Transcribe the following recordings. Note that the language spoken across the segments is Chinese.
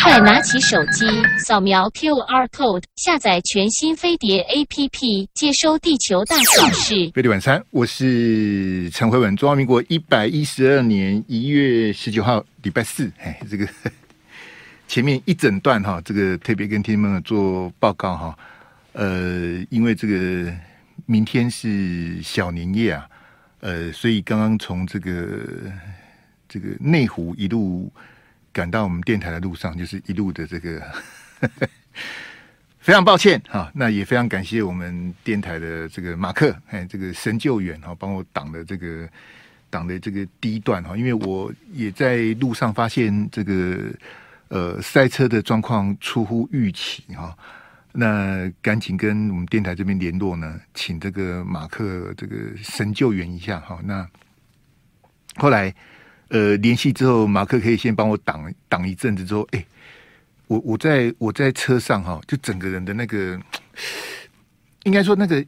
快拿起手机，扫描 QR code，下载全新飞碟 APP，接收地球大小事。飞碟晚餐，我是陈慧文。中华民国一百一十二年一月十九号，礼拜四。哎，这个 前面一整段哈，这个特别跟听众们做报告哈。呃，因为这个明天是小年夜啊，呃，所以刚刚从这个这个内湖一路。赶到我们电台的路上，就是一路的这个，非常抱歉哈。那也非常感谢我们电台的这个马克，哎，这个神救援哈，帮我挡的这个挡的这个第一段哈。因为我也在路上发现这个呃塞车的状况出乎预期哈。那赶紧跟我们电台这边联络呢，请这个马克这个神救援一下哈。那后来。呃，联系之后，马克可以先帮我挡挡一阵子。之后，哎、我我在我在车上哈，就整个人的那个，应该说那个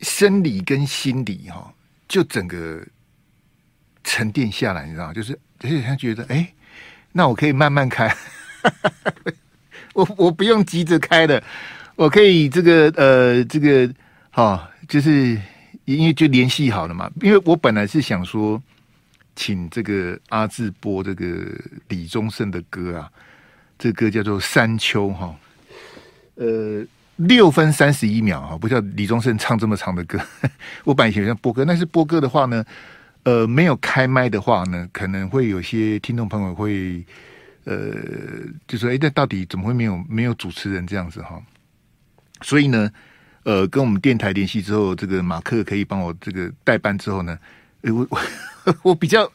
生理跟心理哈，就整个沉淀下来，你知道？就是而且他觉得，哎、那我可以慢慢开，我我不用急着开的，我可以这个呃这个哈，就是因为就联系好了嘛，因为我本来是想说。请这个阿志播这个李宗盛的歌啊，这歌叫做《山丘》哈，呃，六分三十一秒哈，不叫李宗盛唱这么长的歌。我本来想播歌，但是播歌的话呢，呃，没有开麦的话呢，可能会有些听众朋友会呃，就说哎，那到底怎么会没有没有主持人这样子哈？所以呢，呃，跟我们电台联系之后，这个马克可以帮我这个代班之后呢，哎我我。我比较，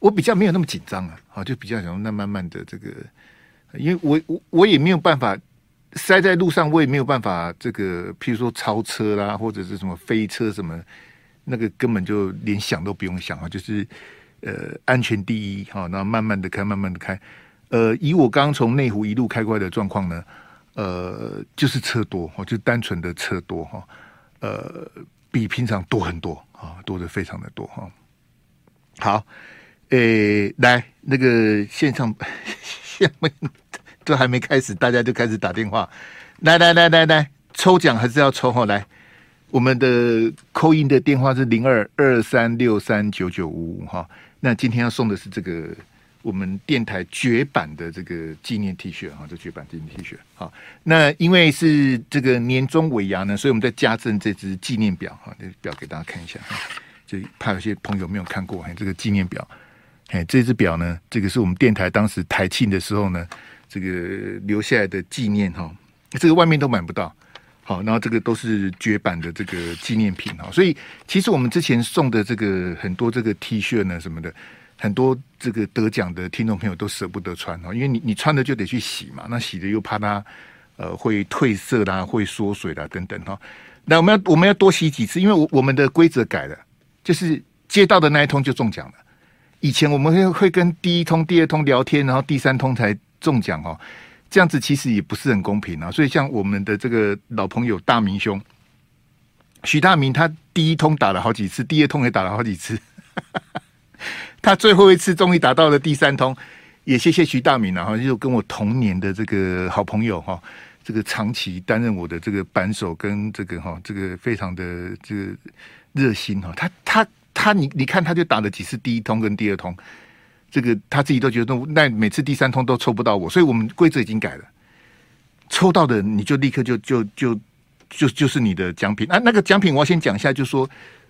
我比较没有那么紧张啊，好，就比较想那慢慢的这个，因为我我我也没有办法塞在路上，我也没有办法这个，譬如说超车啦，或者是什么飞车什么，那个根本就连想都不用想啊，就是呃安全第一哈，然后慢慢的开，慢慢的开，呃，以我刚刚从内湖一路开过来的状况呢，呃，就是车多哈，就单纯的车多哈，呃，比平常多很多啊，多的非常的多哈。好，诶、来那个线上，下面都还没开始，大家就开始打电话。来来来来来，抽奖还是要抽哈。来，我们的扣印的电话是零二二三六三九九五五哈。那今天要送的是这个我们电台绝版的这个纪念 T 恤哈，这绝版纪念 T 恤。好，那因为是这个年终尾牙呢，所以我们在加赠这只纪念表哈，这表给大家看一下哈。就怕有些朋友没有看过，哎，这个纪念表，哎，这只表呢，这个是我们电台当时台庆的时候呢，这个留下来的纪念哈，这个外面都买不到，好，然后这个都是绝版的这个纪念品哈，所以其实我们之前送的这个很多这个 T 恤呢什么的，很多这个得奖的听众朋友都舍不得穿哦，因为你你穿了就得去洗嘛，那洗的又怕它呃会褪色啦，会缩水啦等等哈，那我们要我们要多洗几次，因为我我们的规则改了。就是接到的那一通就中奖了。以前我们会会跟第一通、第二通聊天，然后第三通才中奖哦。这样子其实也不是很公平啊。所以像我们的这个老朋友大明兄许大明，他第一通打了好几次，第二通也打了好几次。他最后一次终于打到了第三通，也谢谢徐大明啊，哈，就跟我同年的这个好朋友哈，这个长期担任我的这个扳手跟这个哈，这个非常的这个。热心哈，他他他，你你看，他就打了几次第一通跟第二通，这个他自己都觉得那每次第三通都抽不到我，所以我们规则已经改了，抽到的你就立刻就就就就就是你的奖品啊。那个奖品我要先讲一下，就说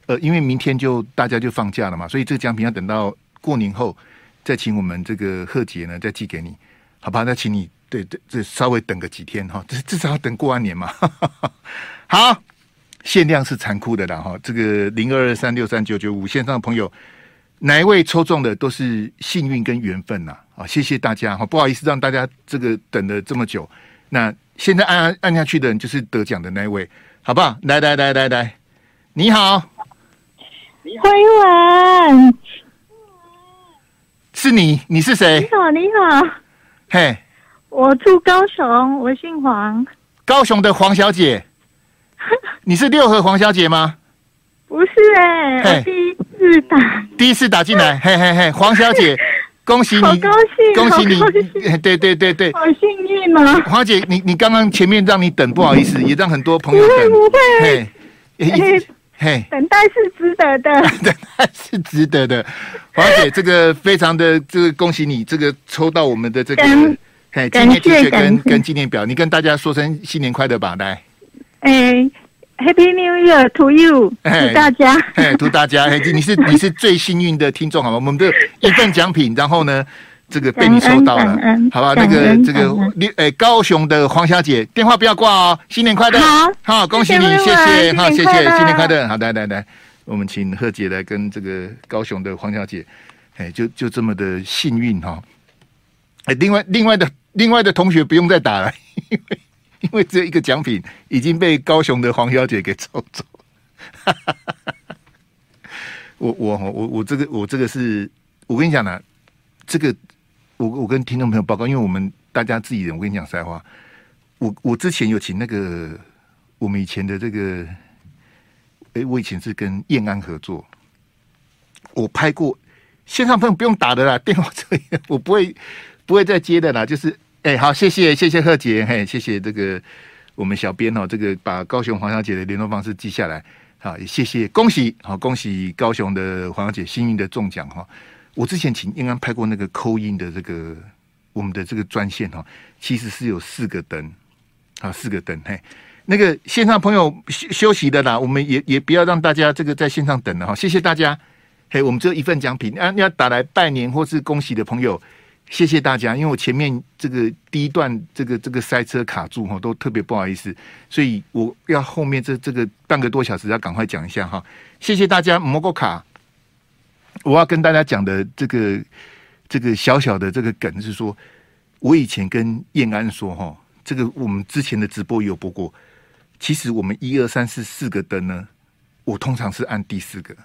呃，因为明天就大家就放假了嘛，所以这个奖品要等到过年后再请我们这个贺杰呢再寄给你，好吧？那请你对对这稍微等个几天哈，至至少要等过完年嘛。好。限量是残酷的啦哈，这个零二二三六三九九五线上的朋友，哪一位抽中的都是幸运跟缘分呐啊！谢谢大家哈，不好意思让大家这个等了这么久。那现在按按下去的人就是得奖的那一位，好不好？来来来来来，你好，辉文，是你？你是谁？你好，你好，嘿。我住高雄，我姓黄，高雄的黄小姐。你是六合黄小姐吗？不是哎、欸，我第一次打，第一次打进来，嘿嘿嘿，黄小姐，恭喜你，好高兴，恭喜你。对对对对，好幸运啊！华姐，你你刚刚前面让你等，不好意思，也让很多朋友等，不会不会。嘿，嘿，嘿，等待是值得的，等待是值得的。华姐，这个非常的这个恭喜你，这个抽到我们的这个嘿纪念 T 恤跟跟纪念表，你跟大家说声新年快乐吧，来，哎。Happy New Year to you！祝大家，哎，祝大家，嘿，你是你是最幸运的听众，好吗？我们的一份奖品，然后呢，这个被你抽到了，好吧？那个这个，你诶，高雄的黄小姐，电话不要挂哦，新年快乐，好，好，恭喜你，谢谢，好，谢谢，新年快乐，好的，来来来，我们请贺姐来跟这个高雄的黄小姐，哎，就就这么的幸运哈，哎，另外另外的另外的同学不用再打了，因为。因为只有一个奖品已经被高雄的黄小姐给抽走，我我我我这个我这个是我跟你讲呢，这个我我跟听众朋友报告，因为我们大家自己人，我跟你讲实在话，我我之前有请那个我们以前的这个，哎，我以前是跟燕安合作，我拍过线上朋友不用打的啦，电话这里我不会不会再接的啦，就是。哎、好，谢谢，谢谢贺杰，嘿，谢谢这个我们小编哦，这个把高雄黄小姐的联络方式记下来，好，也谢谢，恭喜，好，恭喜高雄的黄小姐幸运的中奖哈。我之前请应安拍过那个扣印的这个我们的这个专线哈，其实是有四个灯，啊，四个灯，嘿，那个线上朋友休休息的啦，我们也也不要让大家这个在线上等了哈，谢谢大家，嘿，我们这一份奖品啊，要打来拜年或是恭喜的朋友。谢谢大家，因为我前面这个第一段这个这个塞车卡住哈，都特别不好意思，所以我要后面这这个半个多小时要赶快讲一下哈。谢谢大家，摩哥卡，我要跟大家讲的这个这个小小的这个梗是说，我以前跟燕安说哈，这个我们之前的直播也有播过，其实我们一二三四四个灯呢，我通常是按第四个。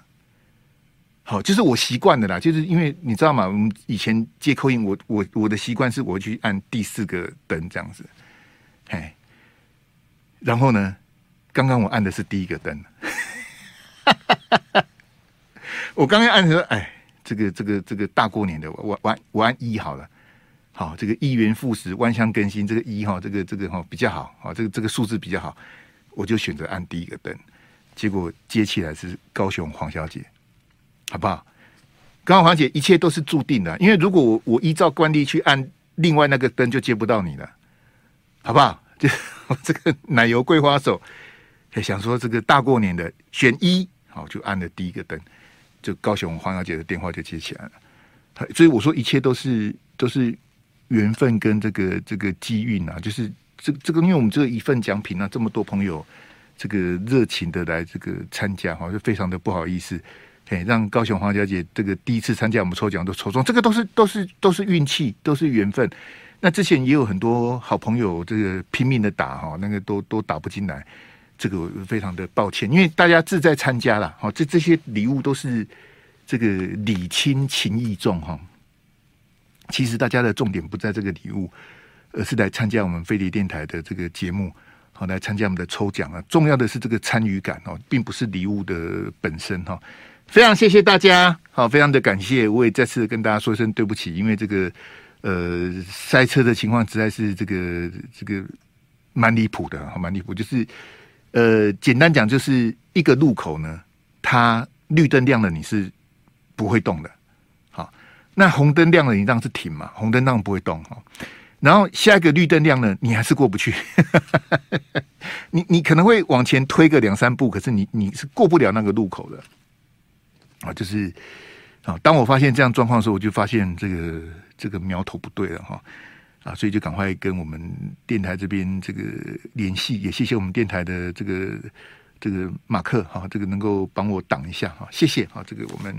好，就是我习惯的啦，就是因为你知道吗？我们以前接 call in，我我我的习惯是我去按第四个灯这样子，嘿，然后呢，刚刚我按的是第一个灯，我刚刚按的时候，哎，这个这个这个大过年的，我我按我按一好了，好，这个一元复始，万象更新，这个一哈，这个这个哈比较好，好，这个这个数字比较好，我就选择按第一个灯，结果接起来是高雄黄小姐。好不好？刚刚黄姐，一切都是注定的。因为如果我我依照惯例去按另外那个灯，就接不到你了，好不好？就这个奶油桂花手，想说这个大过年的选一，好就按了第一个灯，就高雄黄小姐的电话就接起来了。所以我说一切都是都是缘分跟这个这个机运啊，就是这这个，因为我们这一份奖品啊，这么多朋友这个热情的来这个参加哈，就非常的不好意思。哎，让高雄黄小姐这个第一次参加我们抽奖都抽中，这个都是都是都是运气，都是缘分。那之前也有很多好朋友这个拼命的打哈，那个都都打不进来，这个非常的抱歉，因为大家志在参加了，哈，这这些礼物都是这个礼轻情意重哈。其实大家的重点不在这个礼物，而是来参加我们飞碟电台的这个节目，好来参加我们的抽奖啊。重要的是这个参与感哦，并不是礼物的本身哈。非常谢谢大家，好，非常的感谢。我也再次跟大家说一声对不起，因为这个呃塞车的情况实在是这个这个蛮离谱的，好蛮离谱。就是呃简单讲，就是一个路口呢，它绿灯亮了，你是不会动的。好，那红灯亮了，你当然是停嘛，红灯当然不会动哈。然后下一个绿灯亮了，你还是过不去。你你可能会往前推个两三步，可是你你是过不了那个路口的。啊，就是啊，当我发现这样状况的时候，我就发现这个这个苗头不对了哈，啊所以就赶快跟我们电台这边这个联系，也谢谢我们电台的这个这个马克哈，这个能够帮我挡一下哈，谢谢啊，这个我们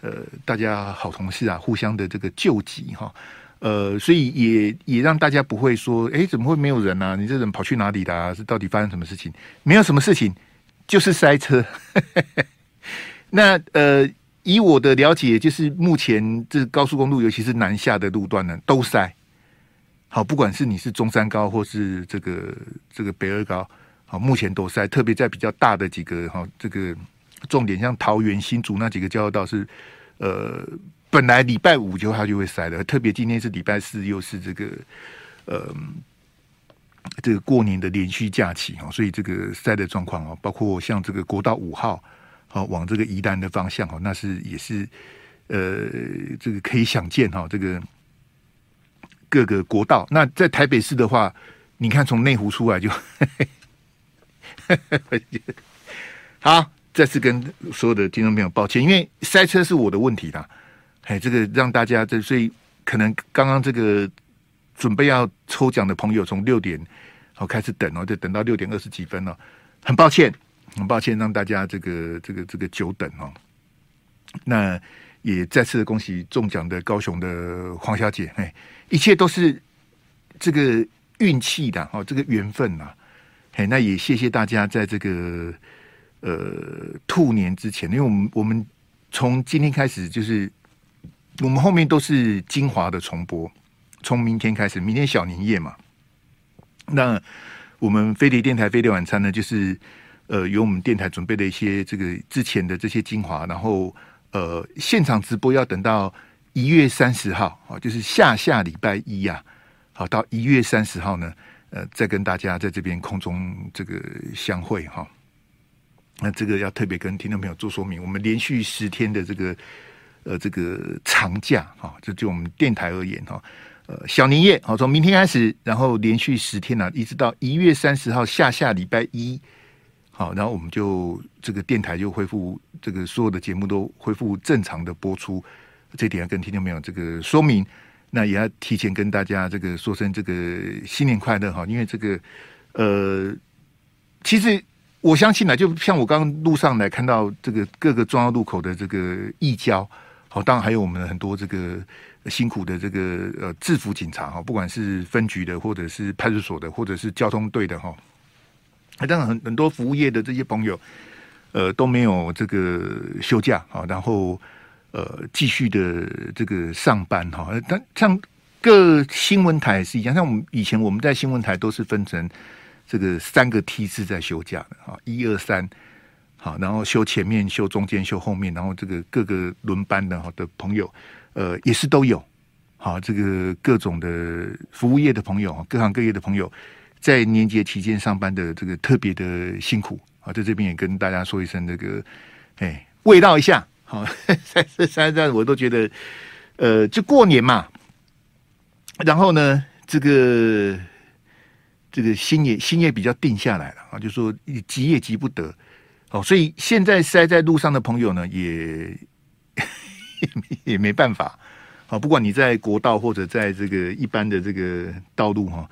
呃大家好同事啊，互相的这个救急哈，呃，所以也也让大家不会说，哎，怎么会没有人呢？啊？你这人跑去哪里啦？是到底发生什么事情？没有什么事情，就是塞车。那呃，以我的了解，就是目前这高速公路，尤其是南下的路段呢，都塞。好，不管是你是中山高，或是这个这个北二高，好，目前都塞。特别在比较大的几个哈，这个重点像桃园新竹那几个交流道是呃本来礼拜五就它就会塞了，特别今天是礼拜四，又是这个呃这个过年的连续假期哈，所以这个塞的状况啊，包括像这个国道五号好，往这个宜兰的方向哈，那是也是呃这个可以想见哈，这个各个国道。那在台北市的话，你看从内湖出来就。好，再次跟所有的听众朋友抱歉，因为塞车是我的问题啦。哎，这个让大家这，所以可能刚刚这个准备要抽奖的朋友从六点好开始等哦，就等到六点二十几分了，很抱歉，很抱歉让大家这个这个这个久等哦。那也再次恭喜中奖的高雄的黄小姐，哎，一切都是这个运气的哦，这个缘分呐。哎，那也谢谢大家在这个呃兔年之前，因为我们我们从今天开始就是我们后面都是精华的重播，从明天开始，明天小年夜嘛。那我们飞碟电台飞碟晚餐呢，就是呃有我们电台准备的一些这个之前的这些精华，然后呃现场直播要等到一月三十号啊，就是下下礼拜一呀，好到一月三十号呢。呃，再跟大家在这边空中这个相会哈，那这个要特别跟听众朋友做说明，我们连续十天的这个呃这个长假哈，这就我们电台而言哈，呃小年夜好，从明天开始，然后连续十天呢，一直到一月三十号下下礼拜一，好，然后我们就这个电台就恢复这个所有的节目都恢复正常的播出，这点要跟听众朋友这个说明。那也要提前跟大家这个说声这个新年快乐哈，因为这个呃，其实我相信呢，就像我刚刚路上来看到这个各个重要路口的这个义交，好，当然还有我们很多这个辛苦的这个呃制服警察哈，不管是分局的，或者是派出所的，或者是交通队的哈，当然很很多服务业的这些朋友，呃都没有这个休假啊，然后。呃，继续的这个上班哈，但像各新闻台也是一样，像我们以前我们在新闻台都是分成这个三个梯次在休假的哈，一二三，好，然后休前面、休中间、休后面，然后这个各个轮班的哈的朋友，呃，也是都有，好，这个各种的服务业的朋友，各行各业的朋友，在年节期间上班的这个特别的辛苦啊，在这边也跟大家说一声这个，哎，慰劳一下。好，三这三这我都觉得，呃，就过年嘛。然后呢，这个这个心也心也比较定下来了啊，就说急也急不得。哦，所以现在塞在路上的朋友呢，也 也没办法。好，不管你在国道或者在这个一般的这个道路哈，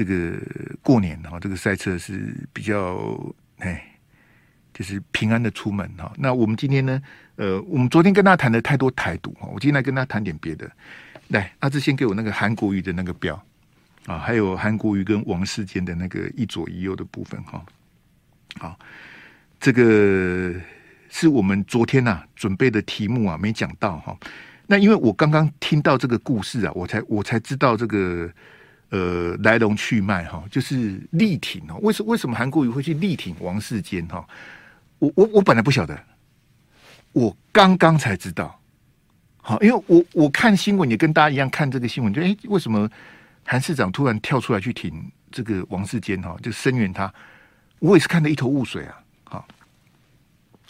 这个过年哈，这个赛车是比较哎。就是平安的出门哈。那我们今天呢？呃，我们昨天跟他谈的太多台独哈，我今天来跟他谈点别的。来，阿志先给我那个韩国瑜的那个表啊，还有韩国瑜跟王世坚的那个一左一右的部分哈。好，这个是我们昨天呐、啊、准备的题目啊，没讲到哈。那因为我刚刚听到这个故事啊，我才我才知道这个。呃，来龙去脉哈，就是力挺哦。为什为什么韩国瑜会去力挺王世坚哈？我我我本来不晓得，我刚刚才知道。好，因为我我看新闻也跟大家一样看这个新闻，就哎，为什么韩市长突然跳出来去挺这个王世坚哈？就声援他，我也是看得一头雾水啊。好，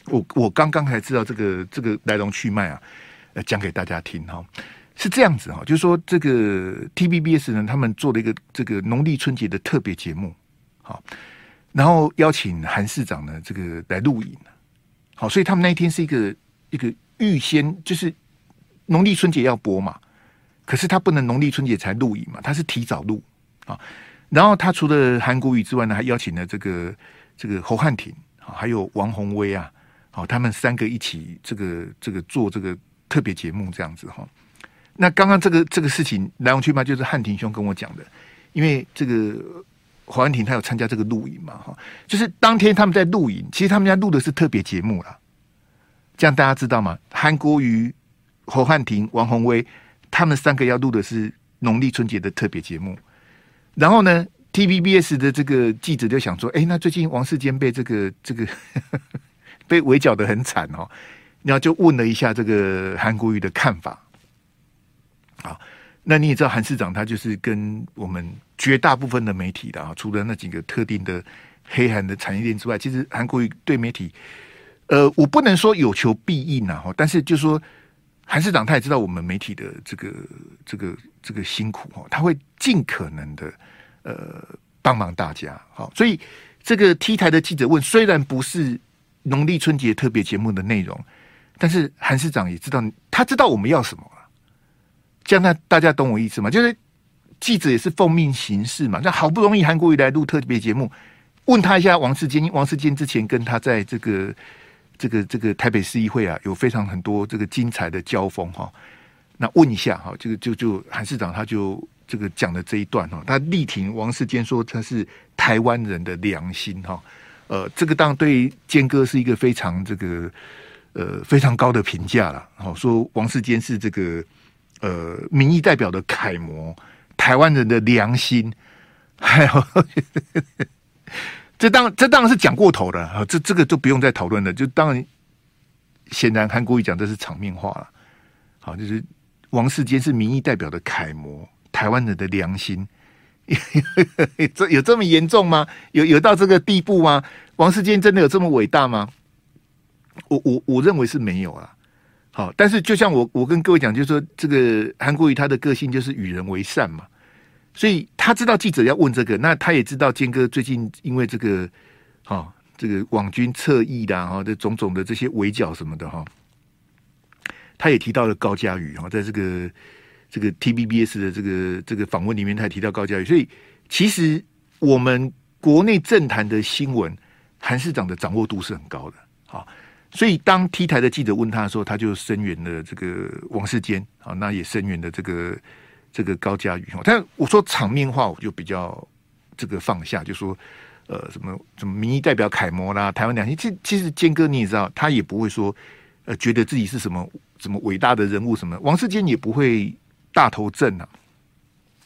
我我刚刚才知道这个这个来龙去脉啊，呃，讲给大家听哈。是这样子哈，就是说这个 TVBS 呢，他们做了一个这个农历春节的特别节目，好，然后邀请韩市长呢这个来录影，好，所以他们那一天是一个一个预先就是农历春节要播嘛，可是他不能农历春节才录影嘛，他是提早录啊，然后他除了韩国瑜之外呢，还邀请了这个这个侯汉廷，还有王宏威啊，好，他们三个一起这个这个做这个特别节目这样子哈。那刚刚这个这个事情来龙去脉，就是汉廷兄跟我讲的，因为这个黄安廷他有参加这个录影嘛，哈，就是当天他们在录影，其实他们家录的是特别节目啦，这样大家知道吗？韩国瑜、侯汉廷、王鸿薇他们三个要录的是农历春节的特别节目，然后呢，TVBS 的这个记者就想说，哎，那最近王世坚被这个这个 被围剿得很惨哦。然后就问了一下这个韩国瑜的看法。啊，那你也知道韩市长他就是跟我们绝大部分的媒体的啊，除了那几个特定的黑韩的产业链之外，其实韩国瑜对媒体，呃，我不能说有求必应呐哈，但是就说韩市长他也知道我们媒体的这个这个这个辛苦哈，他会尽可能的呃帮忙大家好，所以这个 T 台的记者问，虽然不是农历春节特别节目的内容，但是韩市长也知道，他知道我们要什么。这样，那大家懂我意思吗？就是记者也是奉命行事嘛。那好不容易韩国瑜来录特别节目，问他一下王世坚。王世坚之前跟他在这个这个这个台北市议会啊，有非常很多这个精彩的交锋哈。那问一下哈，这个就就韩市长他就这个讲的这一段哈，他力挺王世坚说他是台湾人的良心哈。呃，这个当然对坚哥是一个非常这个呃非常高的评价了。好，说王世坚是这个。呃，民意代表的楷模，台湾人的良心，还有 这当这当然是讲过头的啊，这这个就不用再讨论了。就当然，显然韩国瑜讲这是场面话了。好，就是王世坚是民意代表的楷模，台湾人的良心，这有这么严重吗？有有到这个地步吗？王世坚真的有这么伟大吗？我我我认为是没有啊。好，但是就像我我跟各位讲，就是说这个韩国瑜他的个性就是与人为善嘛，所以他知道记者要问这个，那他也知道坚哥最近因为这个，哈，这个网军侧翼的哈，这种种的这些围剿什么的哈，他也提到了高嘉瑜哈，在这个这个 T B B S 的这个这个访问里面，他也提到高嘉瑜，所以其实我们国内政坛的新闻，韩市长的掌握度是很高的，好。所以，当 T 台的记者问他的时候，他就声援了这个王世坚啊，那也声援了这个这个高嘉瑜。但我说场面话，我就比较这个放下，就说呃，什么什么民意代表楷模啦，台湾良心。其其实坚哥你也知道，他也不会说呃，觉得自己是什么什么伟大的人物什么。王世坚也不会大头症啊，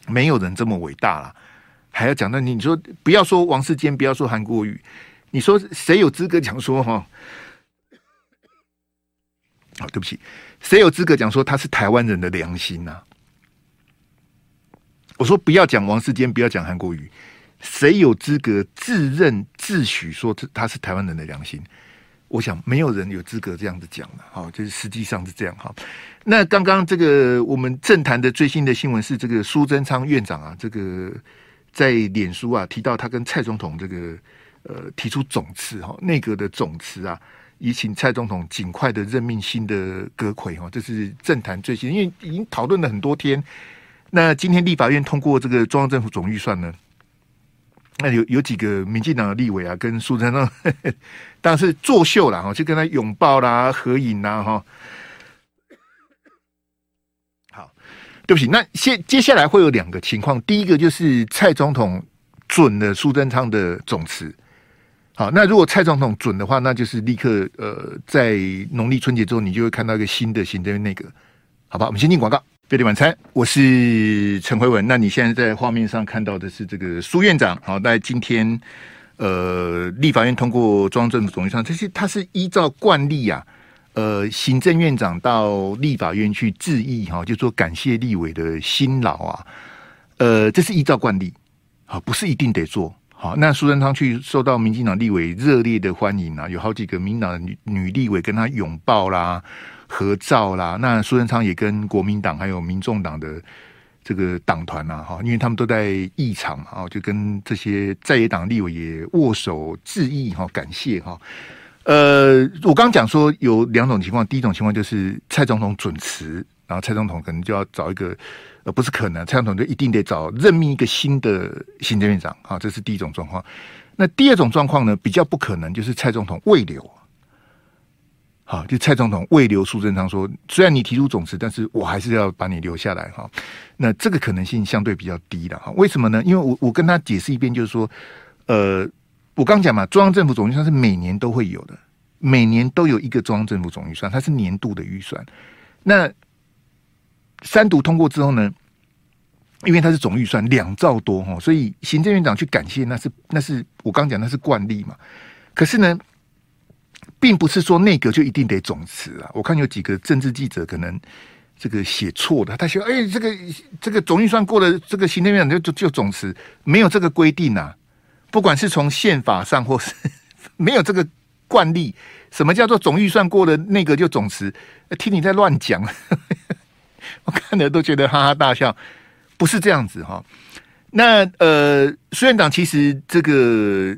没有人这么伟大了，还要讲到你，你说不要说王世坚，不要说韩国瑜，你说谁有资格讲说哈？好，对不起，谁有资格讲说他是台湾人的良心呢、我说不要讲王世坚，不要讲韩国瑜，谁有资格自认自诩说他是台湾人的良心？我想没有人有资格这样子讲的。好，就是实际上是这样。哈，那刚刚这个我们政坛的最新的新闻是，这个苏贞昌院长啊，这个在脸书啊提到他跟蔡总统这个呃提出总辞哈，内阁的总辞啊。以请蔡总统尽快的任命新的阁揆哈，这是政坛最新，因为已经讨论了很多天。那今天立法院通过这个中央政府总预算呢，那有有几个民进党的立委啊，跟苏贞昌 当然是作秀了哈，就跟他拥抱啦、合影啦哈。好，对不起，那接接下来会有两个情况，第一个就是蔡总统准了苏贞昌的总辞。好，那如果蔡总统准的话，那就是立刻呃，在农历春节之后，你就会看到一个新的行政院内阁，好吧？我们先进广告，飞碟晚餐，我是陈辉文。那你现在在画面上看到的是这个苏院长。好，在今天呃，立法院通过中央政府总预算，这些他是依照惯例啊，呃，行政院长到立法院去致意哈，就说感谢立委的辛劳啊，呃，这是依照惯例，好，不是一定得做。好，那苏贞昌去受到民进党立委热烈的欢迎啊，有好几个民党的女女立委跟他拥抱啦、合照啦。那苏贞昌也跟国民党还有民众党的这个党团呐，哈，因为他们都在议场啊，就跟这些在野党立委也握手致意哈，感谢哈。呃，我刚刚讲说有两种情况，第一种情况就是蔡总统准辞，然后蔡总统可能就要找一个。呃不是可能，蔡总统就一定得找任命一个新的行政院长啊，这是第一种状况。那第二种状况呢，比较不可能，就是蔡总统未留。好，就蔡总统未留苏贞昌说，虽然你提出总辞，但是我还是要把你留下来哈。那这个可能性相对比较低的哈。为什么呢？因为我我跟他解释一遍，就是说，呃，我刚讲嘛，中央政府总预算是每年都会有的，每年都有一个中央政府总预算，它是年度的预算。那三读通过之后呢，因为它是总预算两兆多哈，所以行政院长去感谢那是那是我刚讲那是惯例嘛。可是呢，并不是说内阁就一定得总辞啊。我看有几个政治记者可能这个写错的，他说：“哎，这个这个总预算过了，这个行政院长就就就总辞，没有这个规定啊。不管是从宪法上，或是 没有这个惯例，什么叫做总预算过了，内阁就总辞？听你在乱讲，我看了都觉得哈哈大笑。不是这样子哈。那呃，苏院长其实这个。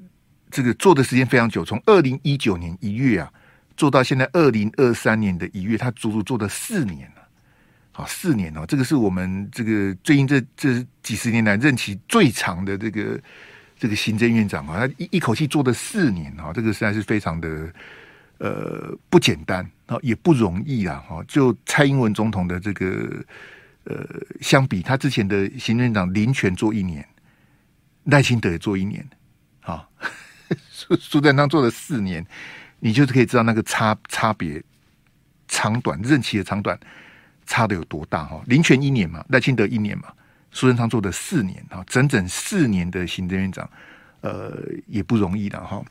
这个做的时间非常久，从二零一九年一月啊做到现在二零二三年的一月，他足足做了四年了。好，四年哦，这个是我们这个最近这这几十年来任期最长的这个这个行政院长啊，他一一口气做了四年啊，这个实在是非常的呃不简单啊，也不容易啊。哈，就蔡英文总统的这个呃相比，他之前的行政院长林权做一年，赖清德也做一年，啊。苏苏贞昌做了四年，你就是可以知道那个差差别长短，任期的长短差的有多大哈？林权一年嘛，赖清德一年嘛，苏贞昌做的四年哈，整整四年的行政院长，呃，也不容易的哈。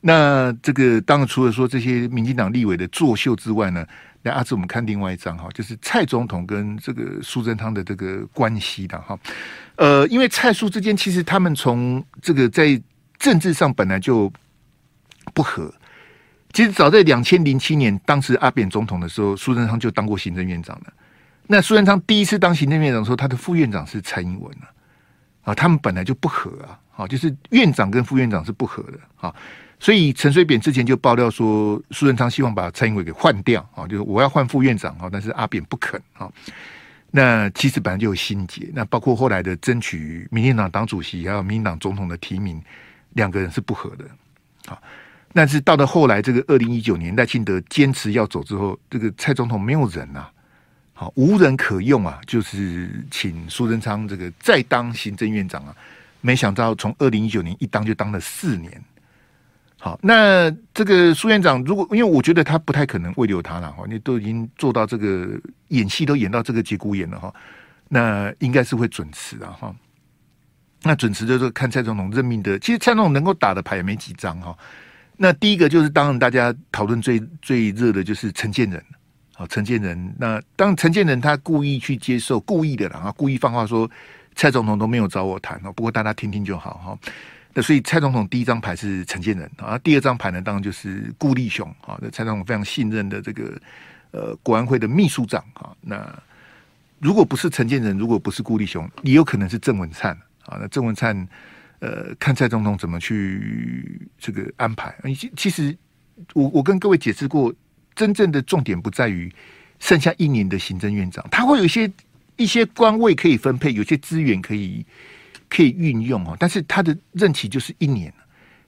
那这个当然除了说这些民进党立委的作秀之外呢，那阿志我们看另外一张哈，就是蔡总统跟这个苏贞昌的这个关系的哈。呃，因为蔡苏之间其实他们从这个在政治上本来就不合。其实早在两千零七年，当时阿扁总统的时候，苏贞昌就当过行政院长了。那苏贞昌第一次当行政院长的时候，他的副院长是蔡英文啊，啊他们本来就不合啊，好，就是院长跟副院长是不合的啊。所以陈水扁之前就爆料说，苏贞昌希望把蔡英文给换掉啊，就是我要换副院长啊，但是阿扁不肯啊。那其实本来就有心结，那包括后来的争取民进党党主席还有民进党总统的提名。两个人是不合的，啊，但是到了后来，这个二零一九年赖清德坚持要走之后，这个蔡总统没有人呐，好，无人可用啊，就是请苏贞昌这个再当行政院长啊，没想到从二零一九年一当就当了四年，好，那这个苏院长如果因为我觉得他不太可能慰留他了哈，你都已经做到这个演戏都演到这个节骨眼了哈，那应该是会准时啊哈。那准时就是看蔡总统任命的，其实蔡总统能够打的牌也没几张哈。那第一个就是当然大家讨论最最热的就是陈建仁，好，陈建仁。那当陈建仁他故意去接受，故意的啦，啊，故意放话说蔡总统都没有找我谈哦。不过大家听听就好哈。所以蔡总统第一张牌是陈建仁啊，第二张牌呢当然就是顾立雄啊，那蔡总统非常信任的这个呃国安会的秘书长啊。那如果不是陈建仁，如果不是顾立雄，也有可能是郑文灿。啊，那郑文灿，呃，看蔡总统怎么去这个安排。其其实，我我跟各位解释过，真正的重点不在于剩下一年的行政院长，他会有一些一些官位可以分配，有些资源可以可以运用哦。但是他的任期就是一年，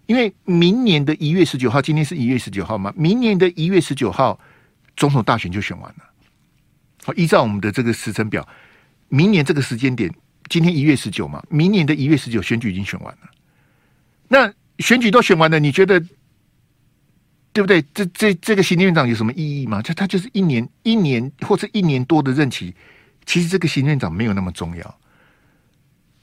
因为明年的一月十九号，今天是一月十九号嘛，明年的一月十九号，总统大选就选完了。好，依照我们的这个时程表，明年这个时间点。今天一月十九嘛，明年的一月十九选举已经选完了。那选举都选完了，你觉得对不对？这这这个行政院长有什么意义吗？就他就是一年一年或者一年多的任期，其实这个行政院长没有那么重要。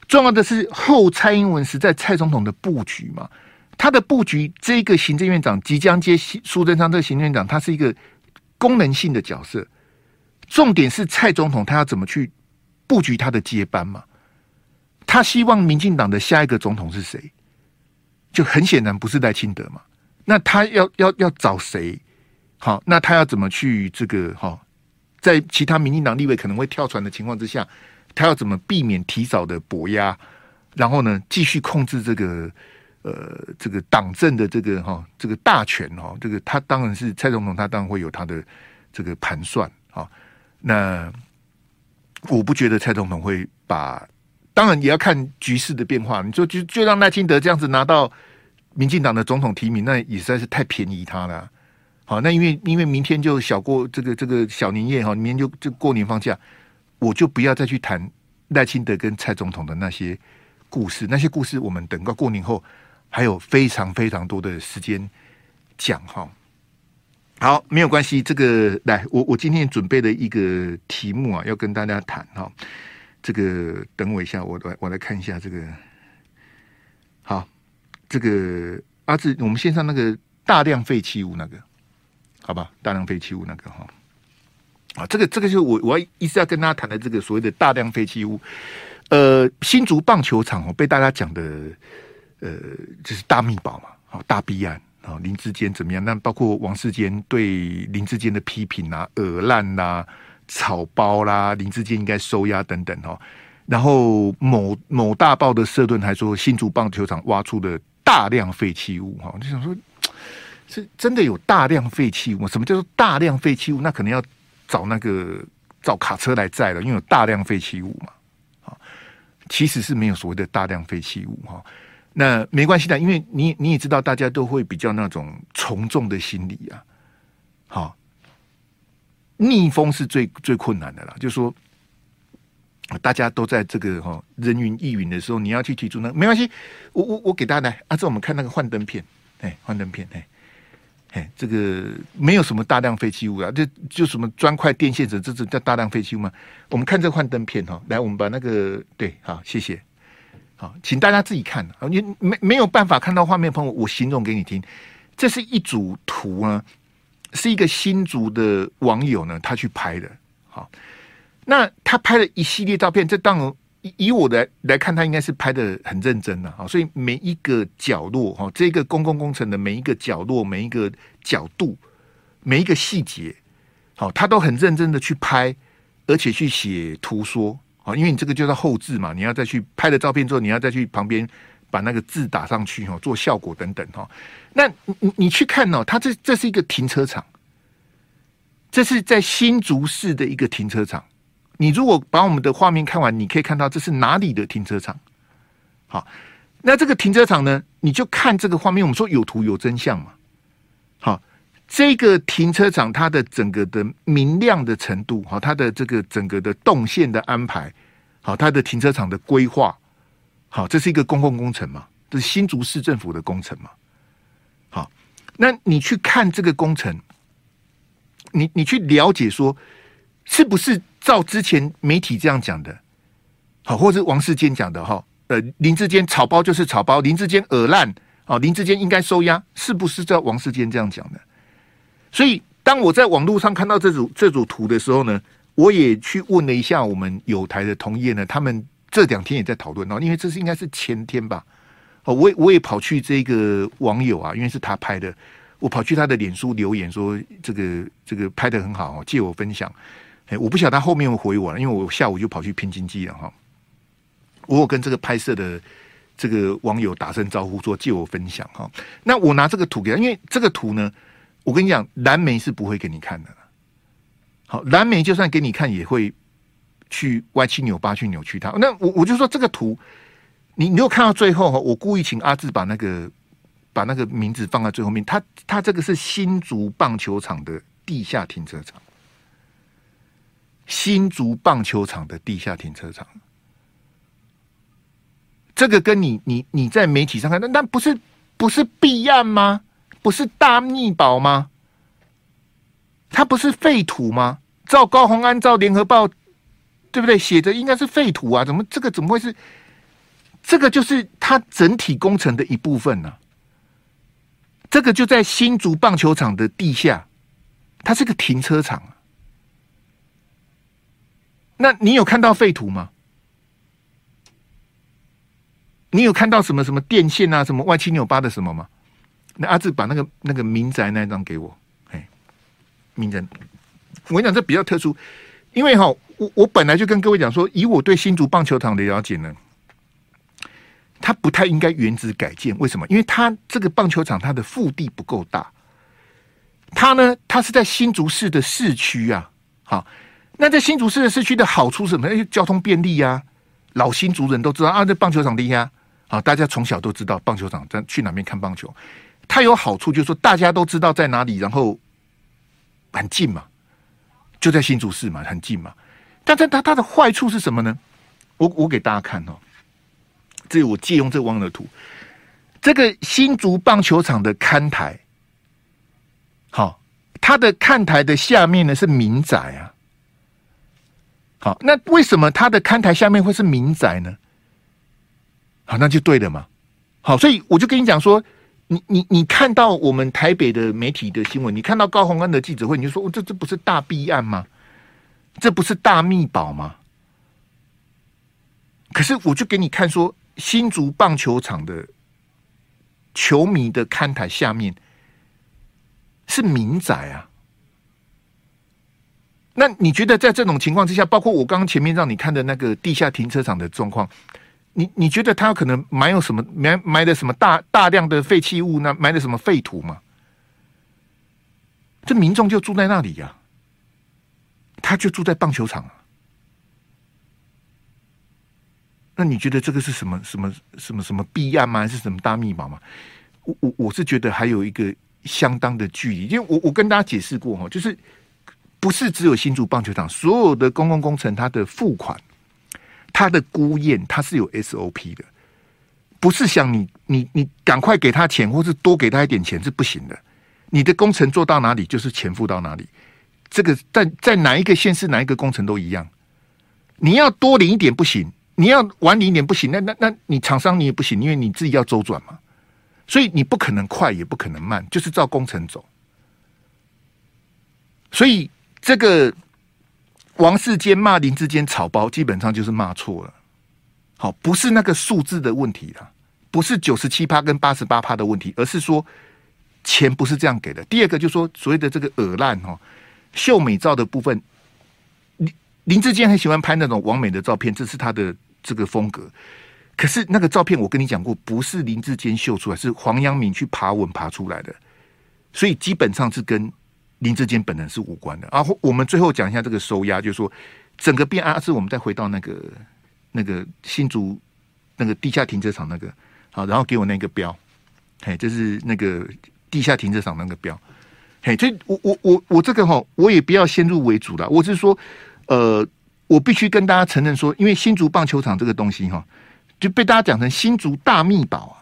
重要的是后蔡英文时代蔡总统的布局嘛，他的布局，这个行政院长即将接苏贞昌这个行政院长，他是一个功能性的角色。重点是蔡总统他要怎么去布局他的接班嘛？他希望民进党的下一个总统是谁？就很显然不是赖清德嘛。那他要要要找谁？好，那他要怎么去这个哈？在其他民进党立委可能会跳船的情况之下，他要怎么避免提早的搏压？然后呢，继续控制这个呃这个党政的这个哈这个大权哈？这个他当然是蔡总统，他当然会有他的这个盘算啊。那我不觉得蔡总统会把。当然也要看局势的变化。你说就就让赖清德这样子拿到民进党的总统提名，那也实在是太便宜他了。好，那因为因为明天就小过这个这个小年夜哈，明天就就过年放假，我就不要再去谈赖清德跟蔡总统的那些故事。那些故事我们等到过年后还有非常非常多的时间讲哈。好，没有关系。这个来，我我今天准备的一个题目啊，要跟大家谈哈。这个等我一下，我来我来看一下这个。好，这个阿志，我们线上那个大量废弃物那个，好吧？大量废弃物那个哈，啊，这个这个就是我我要一直要跟大家谈的这个所谓的大量废弃物。呃，新竹棒球场哦，被大家讲的呃，就是大秘宝嘛，好大弊案啊，林志坚怎么样？那包括王世坚对林志坚的批评啊，恶烂啦、草包啦，林志坚应该收押等等哦。然后某某大报的社论还说，新竹棒球场挖出的大量废弃物哈，就想说，是真的有大量废弃物？什么叫做大量废弃物？那可能要找那个找卡车来载了，因为有大量废弃物嘛。啊，其实是没有所谓的大量废弃物哈。那没关系的，因为你你也知道，大家都会比较那种从众的心理啊。好，逆风是最最困难的啦，就是说。大家都在这个哈人云亦云的时候，你要去提出那没关系，我我我给大家来啊，这我们看那个幻灯片，哎，幻灯片，哎，哎，这个没有什么大量废弃物啊，就就什么砖块、电线什这这叫大量废弃物吗？我们看这幻灯片哈，来，我们把那个对，好，谢谢，好，请大家自己看啊，你没没有办法看到画面，朋友，我形容给你听，这是一组图啊，是一个新竹的网友呢，他去拍的，好。那他拍了一系列照片，这当然以以我的来看，他应该是拍得很认真的啊。所以每一个角落哈，这个公共工程的每一个角落、每一个角度、每一个细节，好，他都很认真的去拍，而且去写图说啊，因为你这个就是后置嘛，你要再去拍了照片之后，你要再去旁边把那个字打上去哈，做效果等等哈。那你你去看哦，他这这是一个停车场，这是在新竹市的一个停车场。你如果把我们的画面看完，你可以看到这是哪里的停车场。好，那这个停车场呢，你就看这个画面。我们说有图有真相嘛。好，这个停车场它的整个的明亮的程度，好，它的这个整个的动线的安排，好，它的停车场的规划，好，这是一个公共工程嘛，这是新竹市政府的工程嘛。好，那你去看这个工程，你你去了解说，是不是？照之前媒体这样讲的，好，或者是王世坚讲的哈，呃，林志坚草包就是草包，林志坚恶烂，啊，林志坚应该收押，是不是照王世坚这样讲的？所以，当我在网络上看到这组这组图的时候呢，我也去问了一下我们友台的同业呢，他们这两天也在讨论哦，因为这是应该是前天吧，哦，我我也跑去这个网友啊，因为是他拍的，我跑去他的脸书留言说，这个这个拍得很好，借我分享。哎，我不晓得他后面会回我了，因为我下午就跑去拼经济了哈。我有跟这个拍摄的这个网友打声招呼，说借我分享哈。那我拿这个图给他，因为这个图呢，我跟你讲，蓝莓是不会给你看的。好，蓝莓就算给你看，也会去歪七扭八去扭曲它。那我我就说这个图，你你有看到最后哈，我故意请阿志把那个把那个名字放在最后面。他他这个是新竹棒球场的地下停车场。新竹棒球场的地下停车场，这个跟你你你在媒体上看，那那不是不是弊案吗？不是大逆宝吗？它不是废土吗？照高虹安，照联合报，对不对？写着应该是废土啊，怎么这个怎么会是？这个就是它整体工程的一部分呢、这个就在新竹棒球场的地下，它是个停车场。那你有看到废土吗？你有看到什么什么电线啊，什么歪七扭八的什么吗？那阿志把那个那个民宅那一张给我，哎，民宅，我跟你讲这比较特殊，因为哈，我我本来就跟各位讲说，以我对新竹棒球场的了解呢，它不太应该原址改建，为什么？因为它这个棒球场它的腹地不够大，它呢，它是在新竹市的市区啊，好。那在新竹市的市区的好处是什么？交通便利呀、老新竹人都知道啊。这棒球场地下啊，大家从小都知道棒球场在去哪边看棒球，它有好处就是说大家都知道在哪里，然后很近嘛，就在新竹市嘛，很近嘛。但是它它的坏处是什么呢？我我给大家看哦，这我借用这汪的图，这个新竹棒球场的看台，好，它的看台的下面呢是民宅啊。好，那为什么他的看台下面会是民宅呢？好，那就对了嘛。好，所以我就跟你讲说，你你你看到我们台北的媒体的新闻，你看到高虹安的记者会，你就说，哦，这这不是大弊案吗？这不是大秘宝吗？可是我就给你看说，新竹棒球场的球迷的看台下面是民宅啊。那你觉得在这种情况之下，包括我刚刚前面让你看的那个地下停车场的状况，你你觉得他可能埋有什么埋埋的什么大大量的废弃物呢？埋的什么废土吗？这民众就住在那里呀、他就住在棒球场啊。那你觉得这个是什么什么什么什么弊案吗？还是什么大密码吗？我我我是觉得还有一个相当的距离，因为我我跟大家解释过哈，就是不是只有新竹棒球场，所有的公共工程它的付款、它的估验，它是有 SOP 的，不是想你你你赶快给他钱，或是多给他一点钱是不行的。你的工程做到哪里，就是钱付到哪里。这个在在哪一个县市哪一个工程都一样，你要多领一点不行。你要晚领一点不行，那那那你厂商你也不行，因为你自己要周转嘛，所以你不可能快，也不可能慢，就是照工程走。所以这个王世坚骂林志坚草包，基本上就是骂错了。好，不是那个数字的问题了，不是九十七趴跟八十八趴的问题，而是说钱不是这样给的。第二个就是说所谓的这个鹅烂哦，秀美照的部分，林林志坚很喜欢拍那种完美的照片，这是他的。这个风格，可是那个照片我跟你讲过，不是林志坚秀出来，是黄阳明去爬文爬出来的，所以基本上是跟林志坚本人是无关的。然后我们最后讲一下这个收押，就是说整个变案是我们再回到那个那个新竹那个地下停车场那个好，然后给我那个标，嘿，这是那个地下停车场那个标，嘿，所以我我我我这个哈，我也不要先入为主了，我是说，呃。我必须跟大家承认说，因为新竹棒球场这个东西哈，就被大家讲成新竹大秘宝啊！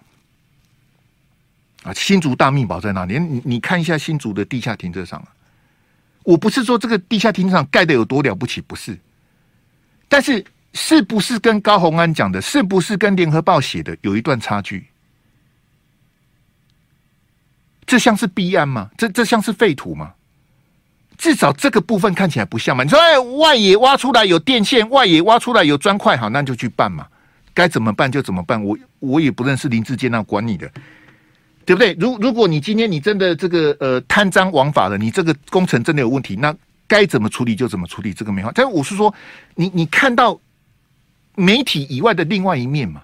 啊，新竹大秘宝在哪里？你你看一下新竹的地下停车场啊！我不是说这个地下停车场盖得有多了不起，不是。但是是不是跟高虹安讲的，是不是跟联合报写的有一段差距？这像是弊案吗？这这像是废土吗？至少这个部分看起来不像嘛？你说，哎，外野挖出来有电线，外野挖出来有砖块，好，那就去办嘛。该怎么办就怎么办。我我也不认识林志坚，那管你的，对不对？如如果你今天你真的这个呃贪赃枉法了，你这个工程真的有问题，那该怎么处理就怎么处理，这个没话。但我是说，你你看到媒体以外的另外一面嘛？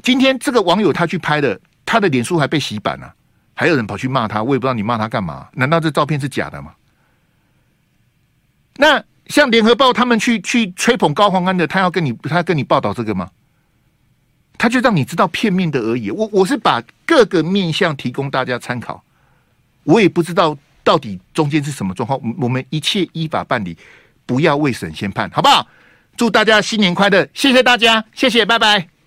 今天这个网友他去拍的，他的脸书还被洗版了。还有人跑去骂他，我也不知道你骂他干嘛？难道这照片是假的吗？那像联合报他们去去吹捧高黄安的，他要跟你他要跟你报道这个吗？他就让你知道片面的而已。我我是把各个面向提供大家参考，我也不知道到底中间是什么状况。我们一切依法办理，不要未审先判，好不好？祝大家新年快乐，谢谢大家，谢谢，拜拜。